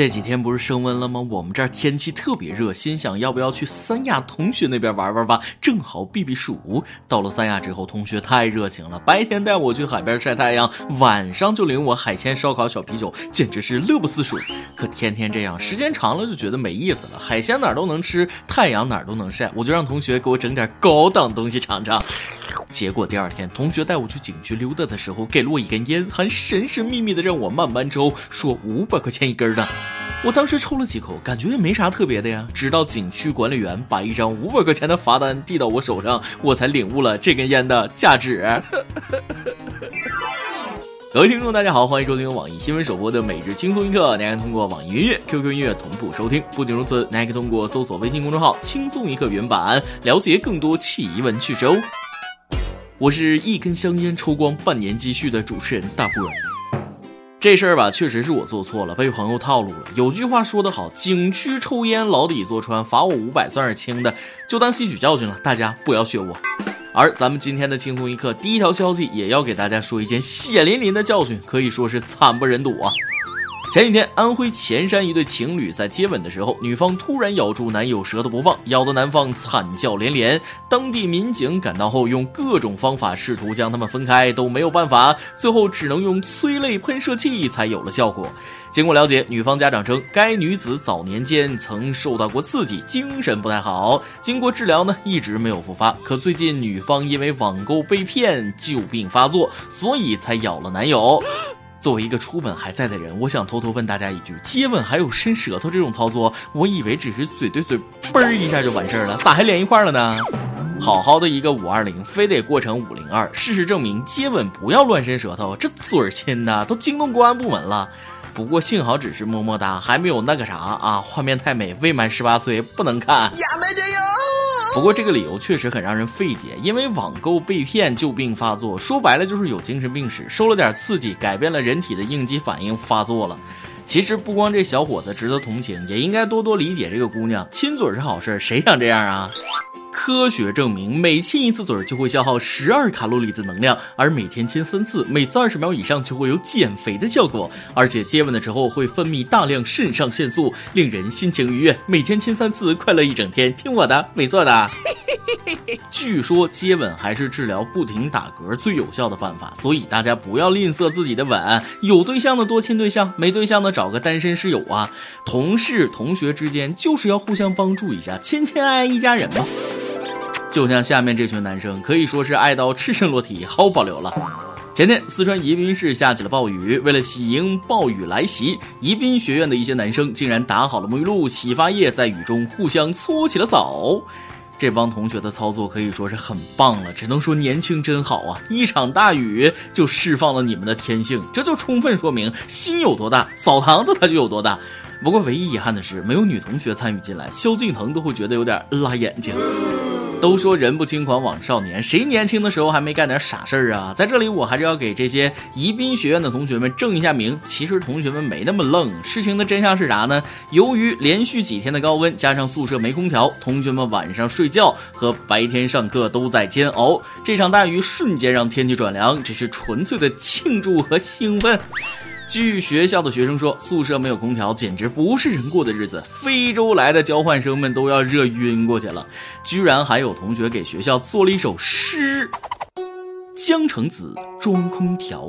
这几天不是升温了吗？我们这儿天气特别热，心想要不要去三亚同学那边玩玩吧，正好避避暑。到了三亚之后，同学太热情了，白天带我去海边晒太阳，晚上就领我海鲜、烧烤、小啤酒，简直是乐不思蜀。可天天这样，时间长了就觉得没意思了。海鲜哪儿都能吃，太阳哪儿都能晒，我就让同学给我整点高档东西尝尝。结果第二天，同学带我去景区溜达的时候，给了我一根烟，还神神秘秘的让我慢慢抽，说五百块钱一根的。我当时抽了几口，感觉也没啥特别的呀。直到景区管理员把一张五百块钱的罚单递到我手上，我才领悟了这根烟的价值。各位听众，大家好，欢迎收听网易新闻首播的每日轻松一刻。您可通过网易云音乐、QQ 音乐同步收听。不仅如此，您还可以通过搜索微信公众号“轻松一刻”原版，了解更多奇闻趣事哦。我是一根香烟抽光半年积蓄的主持人大波。这事儿吧，确实是我做错了，被朋友套路了。有句话说得好，景区抽烟，牢底坐穿，罚我五百算是轻的，就当吸取教训了。大家不要学我。而咱们今天的轻松一刻，第一条消息也要给大家说一件血淋淋的教训，可以说是惨不忍睹啊。前几天，安徽潜山一对情侣在接吻的时候，女方突然咬住男友舌头不放，咬得男方惨叫连连。当地民警赶到后，用各种方法试图将他们分开，都没有办法，最后只能用催泪喷射器才有了效果。经过了解，女方家长称，该女子早年间曾受到过刺激，精神不太好，经过治疗呢，一直没有复发。可最近女方因为网购被骗，旧病发作，所以才咬了男友。作为一个初吻还在的人，我想偷偷问大家一句：接吻还有伸舌头这种操作？我以为只是嘴对嘴，嘣儿一下就完事儿了，咋还连一块了呢？好好的一个五二零，非得过成五零二。事实证明，接吻不要乱伸舌头，这嘴亲的都惊动公安部门了。不过幸好只是么么哒，还没有那个啥啊，画面太美，未满十八岁不能看。不过这个理由确实很让人费解，因为网购被骗旧病发作，说白了就是有精神病史，受了点刺激，改变了人体的应激反应发作了。其实不光这小伙子值得同情，也应该多多理解这个姑娘。亲嘴是好事，谁想这样啊？科学证明，每亲一次嘴就会消耗十二卡路里的能量，而每天亲三次，每次二十秒以上就会有减肥的效果。而且接吻的时候会分泌大量肾上腺素，令人心情愉悦。每天亲三次，快乐一整天。听我的，没错的。据说接吻还是治疗不停打嗝最有效的办法，所以大家不要吝啬自己的吻。有对象的多亲对象，没对象的找个单身室友啊。同事、同学之间就是要互相帮助一下，亲亲爱爱一家人嘛。就像下面这群男生，可以说是爱到赤身裸体，毫无保留了。前天，四川宜宾市下起了暴雨，为了喜迎暴雨来袭，宜宾学院的一些男生竟然打好了沐浴露、洗发液，在雨中互相搓起了澡。这帮同学的操作可以说是很棒了，只能说年轻真好啊！一场大雨就释放了你们的天性，这就充分说明心有多大，澡堂子它就有多大。不过唯一遗憾的是，没有女同学参与进来，萧敬腾都会觉得有点辣眼睛。都说人不轻狂枉少年，谁年轻的时候还没干点傻事儿啊？在这里，我还是要给这些宜宾学院的同学们正一下名。其实同学们没那么愣，事情的真相是啥呢？由于连续几天的高温，加上宿舍没空调，同学们晚上睡觉和白天上课都在煎熬。这场大雨瞬间让天气转凉，只是纯粹的庆祝和兴奋。据学校的学生说，宿舍没有空调，简直不是人过的日子。非洲来的交换生们都要热晕过去了，居然还有同学给学校做了一首诗：江城子装空调。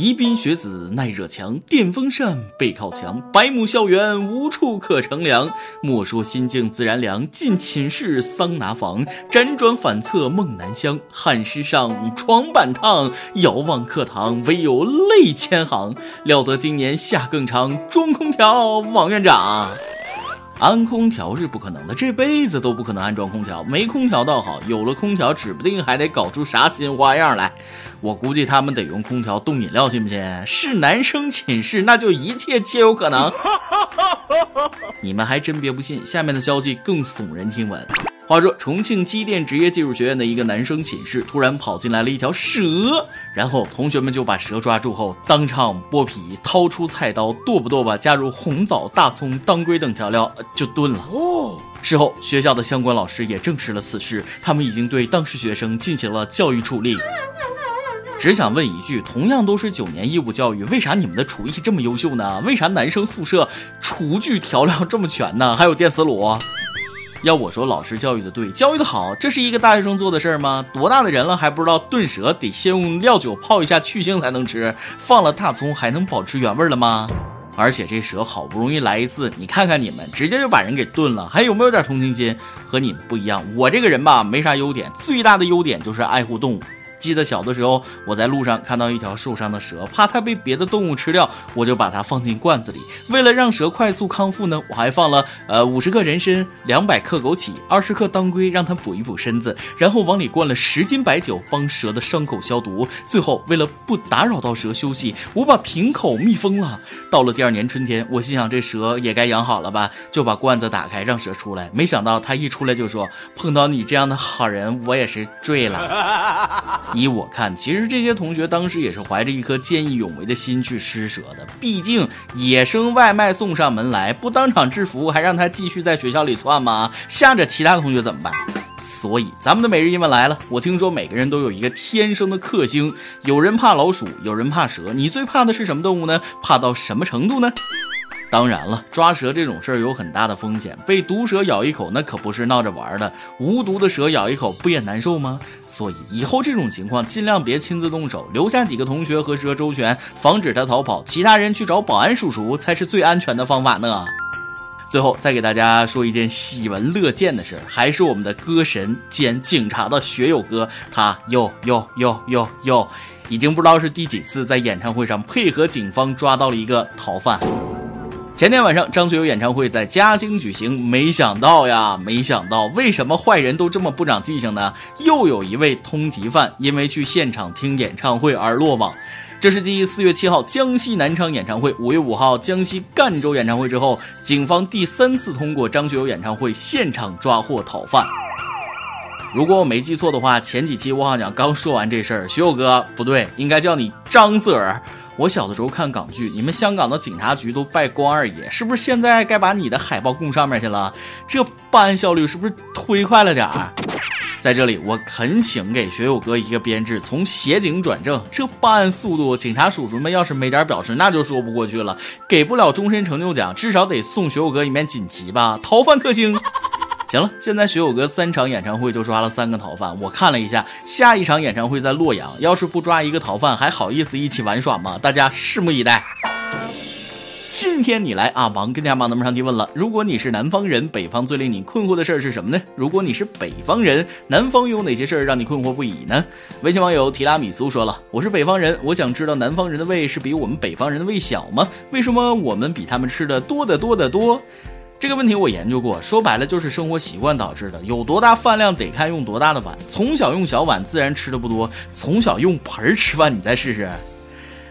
宜宾学子耐热强，电风扇背靠墙，百亩校园无处可乘凉。莫说心静自然凉，进寝室桑拿房，辗转反侧梦难乡。汗湿上床板烫，遥望课堂唯有泪千行。料得今年夏更长，装空调王院长。安空调是不可能的，这辈子都不可能安装空调。没空调倒好，有了空调，指不定还得搞出啥新花样来。我估计他们得用空调冻饮料，信不信？是男生寝室，那就一切皆有可能。你们还真别不信，下面的消息更耸人听闻。话说，重庆机电职业技术学院的一个男生寝室突然跑进来了一条蛇，然后同学们就把蛇抓住后，当场剥皮，掏出菜刀剁吧剁吧，加入红枣、大葱、当归等调料就炖了。哦，事后学校的相关老师也证实了此事，他们已经对当事学生进行了教育处理。只想问一句：同样都是九年义务教育，为啥你们的厨艺这么优秀呢？为啥男生宿舍厨具调料这么全呢？还有电磁炉？要我说，老师教育的对，教育的好，这是一个大学生做的事儿吗？多大的人了还不知道炖蛇得先用料酒泡一下去腥才能吃，放了大葱还能保持原味了吗？而且这蛇好不容易来一次，你看看你们，直接就把人给炖了，还有没有点同情心？和你们不一样，我这个人吧，没啥优点，最大的优点就是爱护动物。记得小的时候，我在路上看到一条受伤的蛇，怕它被别的动物吃掉，我就把它放进罐子里。为了让蛇快速康复呢，我还放了呃五十克人参、两百克枸杞、二十克当归，让它补一补身子。然后往里灌了十斤白酒，帮蛇的伤口消毒。最后，为了不打扰到蛇休息，我把瓶口密封了。到了第二年春天，我心想这蛇也该养好了吧，就把罐子打开让蛇出来。没想到它一出来就说：“碰到你这样的好人，我也是醉了。” 依我看，其实这些同学当时也是怀着一颗见义勇为的心去施舍的。毕竟野生外卖送上门来，不当场制服，还让他继续在学校里窜吗？吓着其他同学怎么办？所以咱们的每日一问来了。我听说每个人都有一个天生的克星，有人怕老鼠，有人怕蛇，你最怕的是什么动物呢？怕到什么程度呢？当然了，抓蛇这种事儿有很大的风险，被毒蛇咬一口那可不是闹着玩的，无毒的蛇咬一口不也难受吗？所以以后这种情况尽量别亲自动手，留下几个同学和蛇周旋，防止它逃跑，其他人去找保安叔叔才是最安全的方法呢。最后再给大家说一件喜闻乐见的事儿，还是我们的歌神兼警察的学友哥，他又又又又又，已经不知道是第几次在演唱会上配合警方抓到了一个逃犯。前天晚上，张学友演唱会在嘉兴举行，没想到呀，没想到，为什么坏人都这么不长记性呢？又有一位通缉犯因为去现场听演唱会而落网。这是继四月七号江西南昌演唱会、五月五号江西赣州演唱会之后，警方第三次通过张学友演唱会现场抓获逃犯。如果我没记错的话，前几期我好像刚说完这事儿，学友哥不对，应该叫你张 Sir。我小的时候看港剧，你们香港的警察局都拜关二爷，是不是现在该把你的海报供上面去了？这办案效率是不是忒快了点儿？在这里，我恳请给学友哥一个编制，从协警转正。这办案速度，警察叔叔们要是没点表示，那就说不过去了。给不了终身成就奖，至少得送学友哥一面锦旗吧？逃犯克星。行了，现在学友哥三场演唱会就抓了三个逃犯，我看了一下，下一场演唱会在洛阳，要是不抓一个逃犯，还好意思一起玩耍吗？大家拭目以待。今天你来啊，忙跟家忙，那么上提问了。如果你是南方人，北方最令你困惑的事儿是什么呢？如果你是北方人，南方有哪些事儿让你困惑不已呢？微信网友提拉米苏说了，我是北方人，我想知道南方人的胃是比我们北方人的胃小吗？为什么我们比他们吃的多得多得多？这个问题我研究过，说白了就是生活习惯导致的。有多大饭量得看用多大的碗，从小用小碗自然吃的不多，从小用盆儿吃饭你再试试。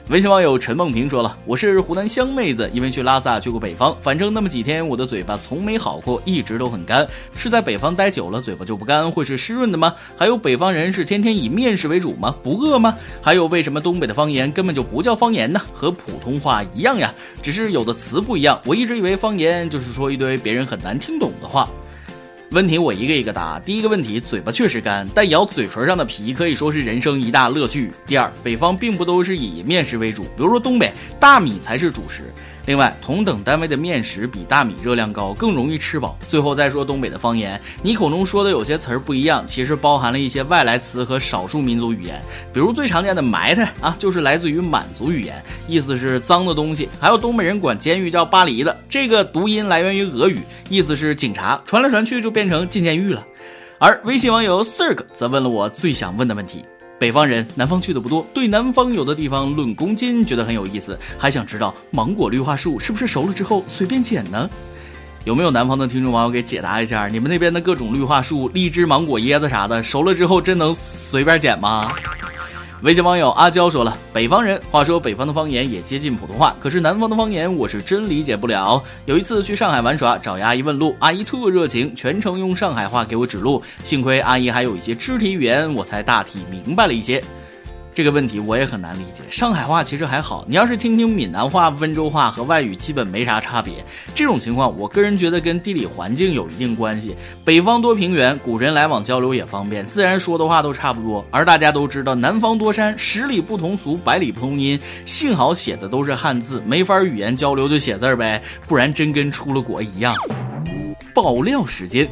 微信网友陈梦平说了：“我是湖南湘妹子，因为去拉萨去过北方，反正那么几天，我的嘴巴从没好过，一直都很干。是在北方待久了，嘴巴就不干，会是湿润的吗？还有北方人是天天以面食为主吗？不饿吗？还有为什么东北的方言根本就不叫方言呢？和普通话一样呀，只是有的词不一样。我一直以为方言就是说一堆别人很难听懂的话。”问题我一个一个答。第一个问题，嘴巴确实干，但咬嘴唇上的皮可以说是人生一大乐趣。第二，北方并不都是以面食为主，比如说东北，大米才是主食。另外，同等单位的面食比大米热量高，更容易吃饱。最后再说东北的方言，你口中说的有些词儿不一样，其实包含了一些外来词和少数民族语言。比如最常见的“埋汰”啊，就是来自于满族语言，意思是脏的东西。还有东北人管监狱叫“巴黎的”，这个读音来源于俄语，意思是警察，传来传去就变成进监狱了。而微信网友 Sirk 则问了我最想问的问题。北方人，南方去的不多，对南方有的地方论公斤觉得很有意思，还想知道芒果绿化树是不是熟了之后随便捡呢？有没有南方的听众网友给解答一下？你们那边的各种绿化树，荔枝、芒果、椰子啥的，熟了之后真能随便捡吗？微信网友阿娇说了：“北方人，话说北方的方言也接近普通话，可是南方的方言我是真理解不了。有一次去上海玩耍，找阿姨问路，阿姨特热情，全程用上海话给我指路。幸亏阿姨还有一些肢体语言，我才大体明白了一些。”这个问题我也很难理解。上海话其实还好，你要是听听闽南话、温州话和外语，基本没啥差别。这种情况，我个人觉得跟地理环境有一定关系。北方多平原，古人来往交流也方便，自然说的话都差不多。而大家都知道，南方多山，十里不同俗，百里不同音。幸好写的都是汉字，没法语言交流就写字儿呗，不然真跟出了国一样。爆料时间。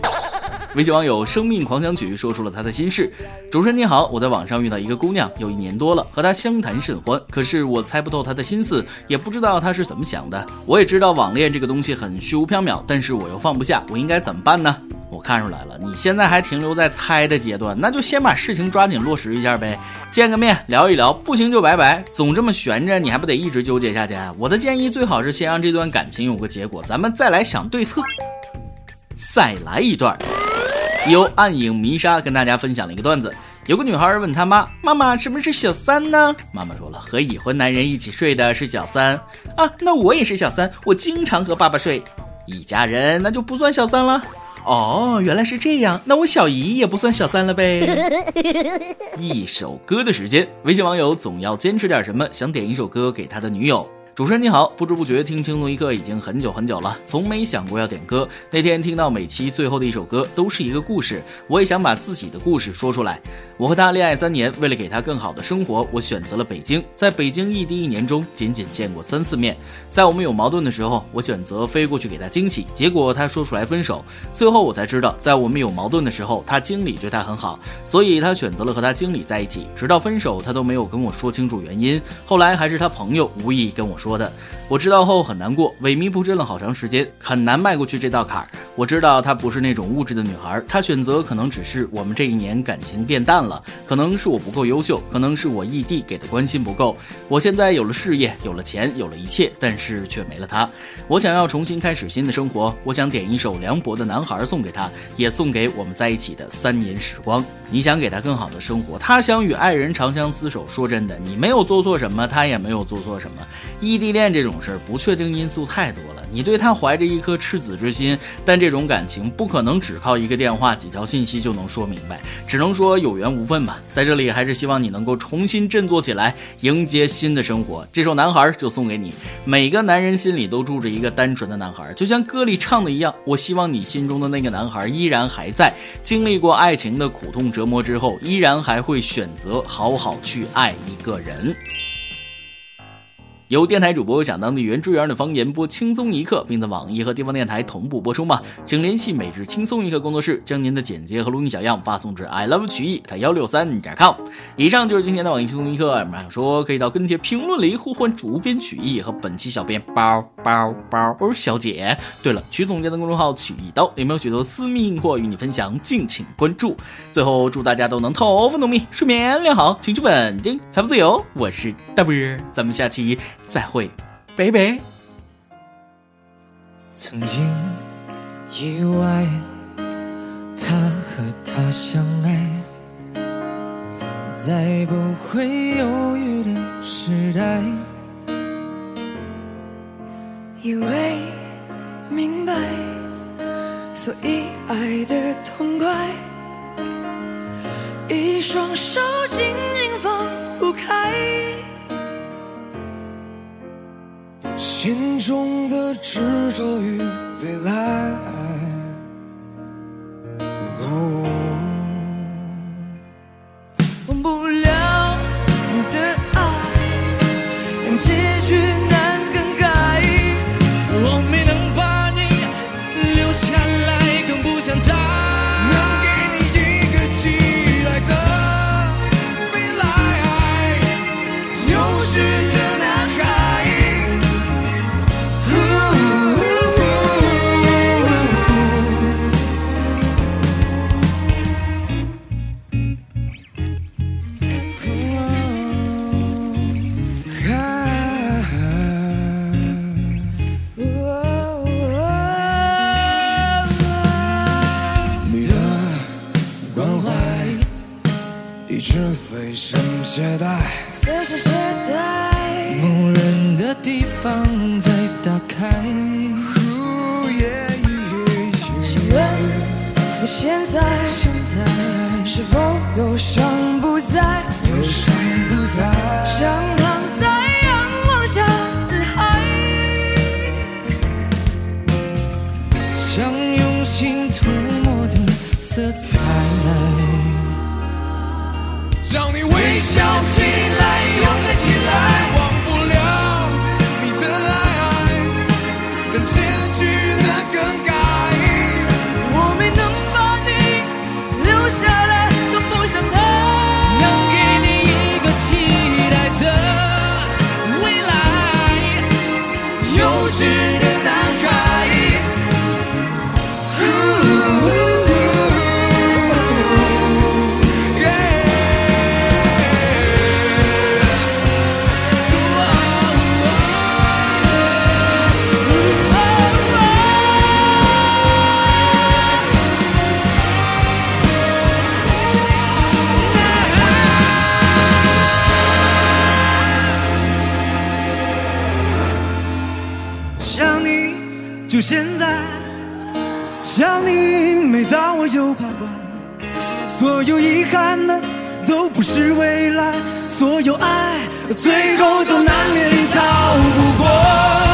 微信网友生命狂想曲说出了他的心事。主持人你好，我在网上遇到一个姑娘，有一年多了，和她相谈甚欢，可是我猜不透她的心思，也不知道她是怎么想的。我也知道网恋这个东西很虚无缥缈，但是我又放不下，我应该怎么办呢？我看出来了，你现在还停留在猜的阶段，那就先把事情抓紧落实一下呗，见个面聊一聊，不行就拜拜，总这么悬着，你还不得一直纠结下去？我的建议最好是先让这段感情有个结果，咱们再来想对策。再来一段。由暗影迷沙跟大家分享了一个段子：有个女孩问她妈：“妈妈，什么是小三呢？”妈妈说了：“和已婚男人一起睡的是小三啊。”那我也是小三，我经常和爸爸睡，一家人那就不算小三了。哦，原来是这样，那我小姨也不算小三了呗。一首歌的时间，微信网友总要坚持点什么，想点一首歌给他的女友。主持人你好，不知不觉听轻松一刻已经很久很久了，从没想过要点歌。那天听到每期最后的一首歌都是一个故事，我也想把自己的故事说出来。我和他恋爱三年，为了给他更好的生活，我选择了北京。在北京异地一年中，仅仅见过三次面。在我们有矛盾的时候，我选择飞过去给他惊喜，结果他说出来分手。最后我才知道，在我们有矛盾的时候，他经理对他很好，所以他选择了和他经理在一起。直到分手，他都没有跟我说清楚原因。后来还是他朋友无意跟我说。说的，我知道后很难过，萎靡不振了好长时间，很难迈过去这道坎儿。我知道她不是那种物质的女孩，她选择可能只是我们这一年感情变淡了，可能是我不够优秀，可能是我异地给的关心不够。我现在有了事业，有了钱，有了一切，但是却没了她。我想要重新开始新的生活，我想点一首梁博的《男孩》送给她，也送给我们在一起的三年时光。你想给她更好的生活，她想与爱人长相厮守。说真的，你没有做错什么，她也没有做错什么。异地恋这种事儿，不确定因素太多了。你对他怀着一颗赤子之心，但这这种感情不可能只靠一个电话、几条信息就能说明白，只能说有缘无分吧。在这里，还是希望你能够重新振作起来，迎接新的生活。这首《男孩》就送给你。每个男人心里都住着一个单纯的男孩，就像歌里唱的一样。我希望你心中的那个男孩依然还在，经历过爱情的苦痛折磨之后，依然还会选择好好去爱一个人。由电台主播讲当地原汁原味的方言播轻松一刻，并在网易和地方电台同步播出吗？请联系每日轻松一刻工作室，将您的简介和录音小样发送至 i love 曲艺台幺六三点 com。以上就是今天的网易轻松一刻，有想说可以到跟帖评论里呼唤主编曲艺和本期小编包包包小姐。对了，曲总监的公众号曲一刀里面有许多私密硬货与你分享？敬请关注。最后祝大家都能头发浓密，睡眠良好，情绪稳定，财富自由。我是大波，咱们下期。再会，拜拜。曾经以为他和她相爱，在不会犹豫的时代，以为明白，所以爱的痛快，一双手心中的执着与未来，色彩。让你微笑起来，就现在，想你，每当我又徘徊，所有遗憾的都不是未来，所有爱最后都难免逃不过。